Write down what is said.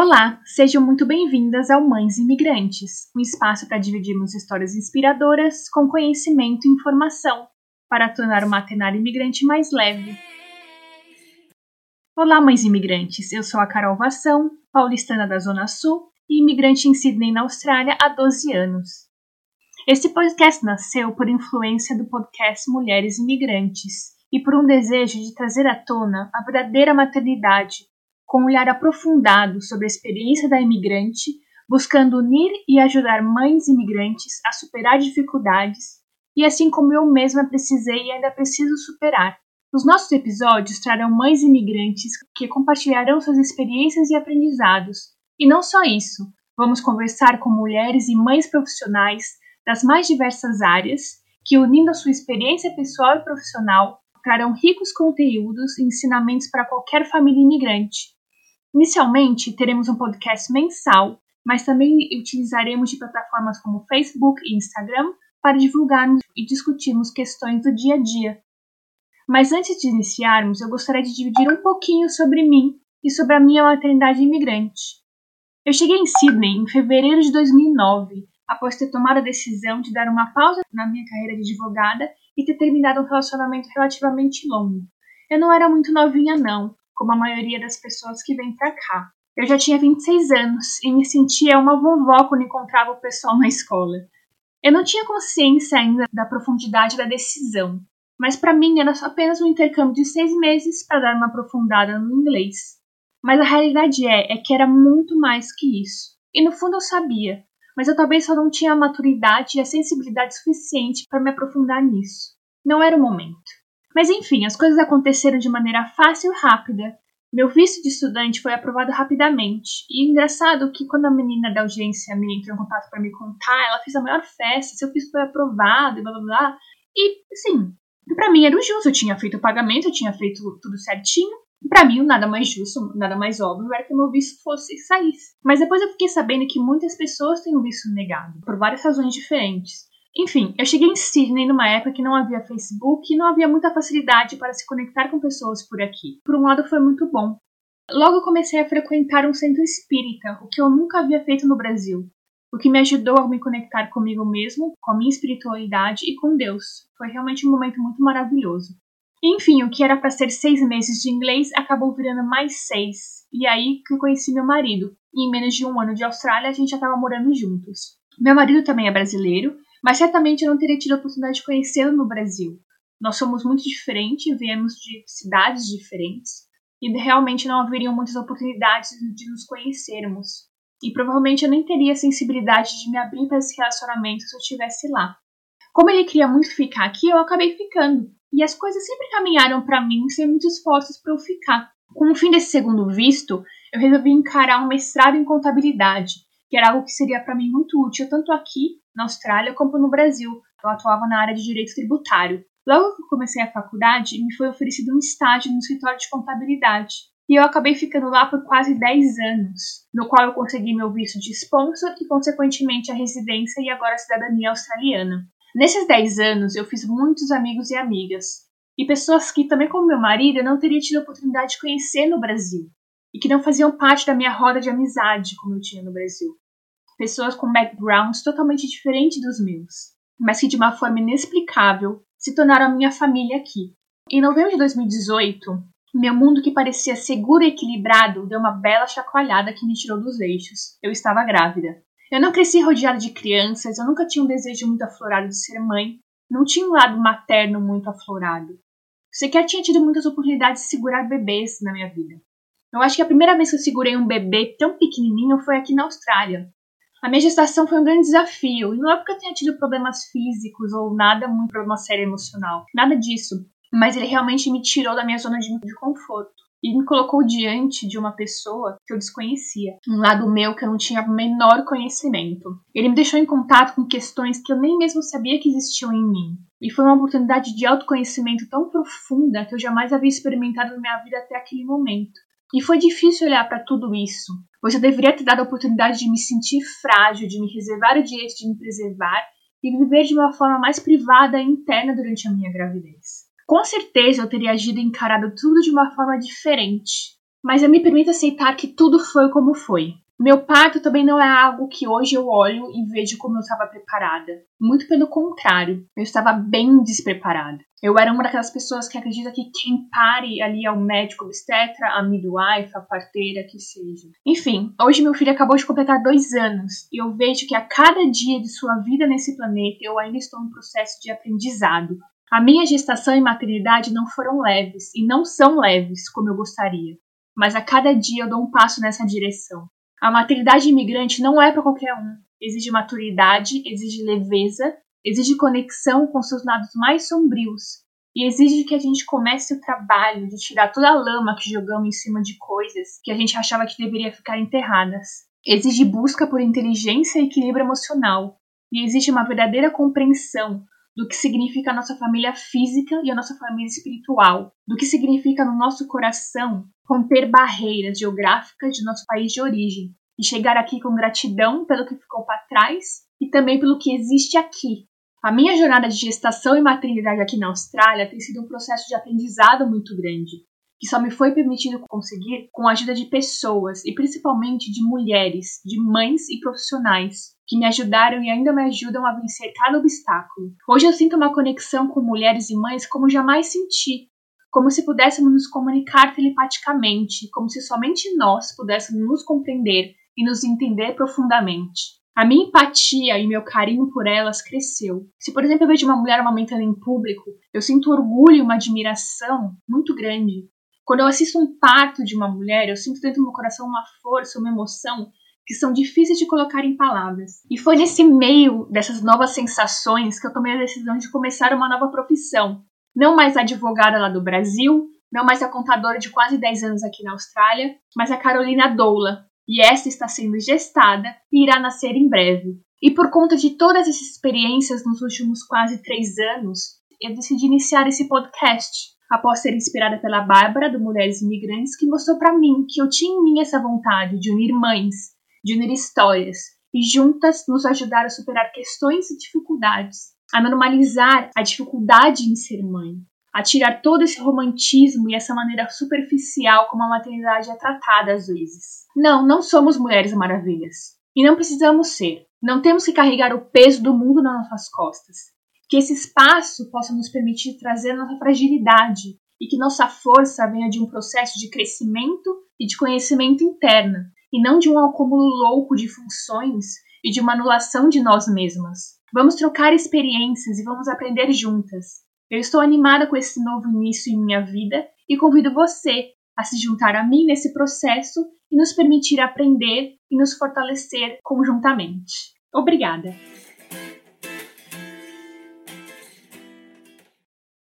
Olá, sejam muito bem-vindas ao Mães Imigrantes, um espaço para dividirmos histórias inspiradoras com conhecimento e informação, para tornar o maternário imigrante mais leve. Olá, mães imigrantes, eu sou a Carol Vação, paulistana da Zona Sul e imigrante em Sydney, na Austrália, há 12 anos. Este podcast nasceu por influência do podcast Mulheres Imigrantes e por um desejo de trazer à tona a verdadeira maternidade, com um olhar aprofundado sobre a experiência da imigrante, buscando unir e ajudar mães imigrantes a superar dificuldades e assim como eu mesma precisei e ainda preciso superar. Os nossos episódios trarão mães imigrantes que compartilharão suas experiências e aprendizados. E não só isso, vamos conversar com mulheres e mães profissionais das mais diversas áreas, que, unindo a sua experiência pessoal e profissional, trarão ricos conteúdos e ensinamentos para qualquer família imigrante. Inicialmente, teremos um podcast mensal, mas também utilizaremos de plataformas como Facebook e Instagram para divulgarmos e discutirmos questões do dia a dia. Mas antes de iniciarmos, eu gostaria de dividir um pouquinho sobre mim e sobre a minha maternidade imigrante. Eu cheguei em Sydney em fevereiro de 2009 após ter tomado a decisão de dar uma pausa na minha carreira de advogada e ter terminado um relacionamento relativamente longo. Eu não era muito novinha, não, como a maioria das pessoas que vêm pra cá. Eu já tinha 26 anos e me sentia uma vovó quando encontrava o pessoal na escola. Eu não tinha consciência ainda da profundidade da decisão, mas para mim era apenas um intercâmbio de seis meses para dar uma aprofundada no inglês. Mas a realidade é, é que era muito mais que isso. E no fundo eu sabia, mas eu talvez só não tinha a maturidade e a sensibilidade suficiente para me aprofundar nisso. Não era o momento. Mas enfim, as coisas aconteceram de maneira fácil e rápida. Meu visto de estudante foi aprovado rapidamente. E engraçado que quando a menina da audiência me entrou em contato para me contar, ela fez a maior festa, seu visto foi aprovado e blá blá blá. E, assim, para mim era o justo, eu tinha feito o pagamento, eu tinha feito tudo certinho. Para mim, nada mais justo, nada mais óbvio era que meu visto fosse saísse. Mas depois eu fiquei sabendo que muitas pessoas têm o visto negado, por várias razões diferentes. Enfim, eu cheguei em Sydney numa época que não havia Facebook e não havia muita facilidade para se conectar com pessoas por aqui. Por um lado, foi muito bom. Logo comecei a frequentar um centro espírita, o que eu nunca havia feito no Brasil, o que me ajudou a me conectar comigo mesmo, com a minha espiritualidade e com Deus. Foi realmente um momento muito maravilhoso. Enfim, o que era para ser seis meses de inglês acabou virando mais seis. E aí que eu conheci meu marido. E em menos de um ano de Austrália, a gente já estava morando juntos. Meu marido também é brasileiro, mas certamente eu não teria tido a oportunidade de conhecê-lo no Brasil. Nós somos muito diferentes, viemos de cidades diferentes, e realmente não haveriam muitas oportunidades de nos conhecermos. E provavelmente eu nem teria a sensibilidade de me abrir para esse relacionamento se eu estivesse lá. Como ele queria muito ficar aqui, eu acabei ficando. E as coisas sempre caminharam para mim sem muitos esforços para eu ficar. Com o fim desse segundo visto, eu resolvi encarar um mestrado em contabilidade, que era algo que seria para mim muito útil tanto aqui, na Austrália, como no Brasil. Eu atuava na área de direito tributário. Logo que comecei a faculdade, me foi oferecido um estágio no escritório de contabilidade. E eu acabei ficando lá por quase 10 anos, no qual eu consegui meu visto de sponsor e, consequentemente, a residência e agora a cidadania australiana. Nesses 10 anos, eu fiz muitos amigos e amigas, e pessoas que, também como meu marido, eu não teria tido a oportunidade de conhecer no Brasil, e que não faziam parte da minha roda de amizade como eu tinha no Brasil. Pessoas com backgrounds totalmente diferentes dos meus, mas que de uma forma inexplicável se tornaram a minha família aqui. Em novembro de 2018, meu mundo que parecia seguro e equilibrado deu uma bela chacoalhada que me tirou dos eixos. Eu estava grávida. Eu não cresci rodeada de crianças, eu nunca tinha um desejo muito aflorado de ser mãe, não tinha um lado materno muito aflorado. Sequer tinha tido muitas oportunidades de segurar bebês na minha vida. Eu acho que a primeira vez que eu segurei um bebê tão pequenininho foi aqui na Austrália. A minha gestação foi um grande desafio, e não é porque eu tenha tido problemas físicos ou nada muito problema sério emocional, nada disso, mas ele realmente me tirou da minha zona de, de conforto e me colocou diante de uma pessoa que eu desconhecia, um lado meu que eu não tinha o menor conhecimento. Ele me deixou em contato com questões que eu nem mesmo sabia que existiam em mim. E foi uma oportunidade de autoconhecimento tão profunda que eu jamais havia experimentado na minha vida até aquele momento. E foi difícil olhar para tudo isso, pois eu deveria ter dado a oportunidade de me sentir frágil, de me reservar o direito de me preservar e viver de uma forma mais privada e interna durante a minha gravidez. Com certeza eu teria agido e encarado tudo de uma forma diferente. Mas eu me permito aceitar que tudo foi como foi. Meu parto também não é algo que hoje eu olho e vejo como eu estava preparada. Muito pelo contrário, eu estava bem despreparada. Eu era uma daquelas pessoas que acredita que quem pare ali é o médico obstetra, a midwife, a parteira, que seja. Enfim, hoje meu filho acabou de completar dois anos e eu vejo que a cada dia de sua vida nesse planeta eu ainda estou em processo de aprendizado. A minha gestação e maternidade não foram leves e não são leves como eu gostaria, mas a cada dia eu dou um passo nessa direção. A maternidade imigrante não é para qualquer um. Exige maturidade, exige leveza, exige conexão com seus lados mais sombrios e exige que a gente comece o trabalho de tirar toda a lama que jogamos em cima de coisas que a gente achava que deveria ficar enterradas. Exige busca por inteligência e equilíbrio emocional e exige uma verdadeira compreensão do que significa a nossa família física e a nossa família espiritual, do que significa no nosso coração romper barreiras geográficas de nosso país de origem e chegar aqui com gratidão pelo que ficou para trás e também pelo que existe aqui. A minha jornada de gestação e maternidade aqui na Austrália tem sido um processo de aprendizado muito grande, que só me foi permitido conseguir com a ajuda de pessoas e principalmente de mulheres, de mães e profissionais que me ajudaram e ainda me ajudam a vencer cada obstáculo. Hoje eu sinto uma conexão com mulheres e mães como jamais senti, como se pudéssemos nos comunicar telepaticamente, como se somente nós pudéssemos nos compreender e nos entender profundamente. A minha empatia e meu carinho por elas cresceu. Se, por exemplo, eu vejo uma mulher amamentando em público, eu sinto orgulho e uma admiração muito grande. Quando eu assisto um parto de uma mulher, eu sinto dentro do meu coração uma força, uma emoção que são difíceis de colocar em palavras. E foi nesse meio dessas novas sensações que eu tomei a decisão de começar uma nova profissão. Não mais a advogada lá do Brasil, não mais a contadora de quase 10 anos aqui na Austrália, mas a Carolina Doula. E essa está sendo gestada e irá nascer em breve. E por conta de todas essas experiências nos últimos quase três anos, eu decidi iniciar esse podcast, após ser inspirada pela Bárbara, do Mulheres Imigrantes, que mostrou para mim que eu tinha em mim essa vontade de unir mães, de unir histórias e juntas nos ajudar a superar questões e dificuldades, a normalizar a dificuldade em ser mãe, a tirar todo esse romantismo e essa maneira superficial como a maternidade é tratada às vezes. Não, não somos mulheres maravilhas. E não precisamos ser. Não temos que carregar o peso do mundo nas nossas costas. Que esse espaço possa nos permitir trazer nossa fragilidade e que nossa força venha de um processo de crescimento e de conhecimento interna, e não de um acúmulo louco de funções e de uma anulação de nós mesmas. Vamos trocar experiências e vamos aprender juntas. Eu estou animada com esse novo início em minha vida e convido você a se juntar a mim nesse processo e nos permitir aprender e nos fortalecer conjuntamente. Obrigada!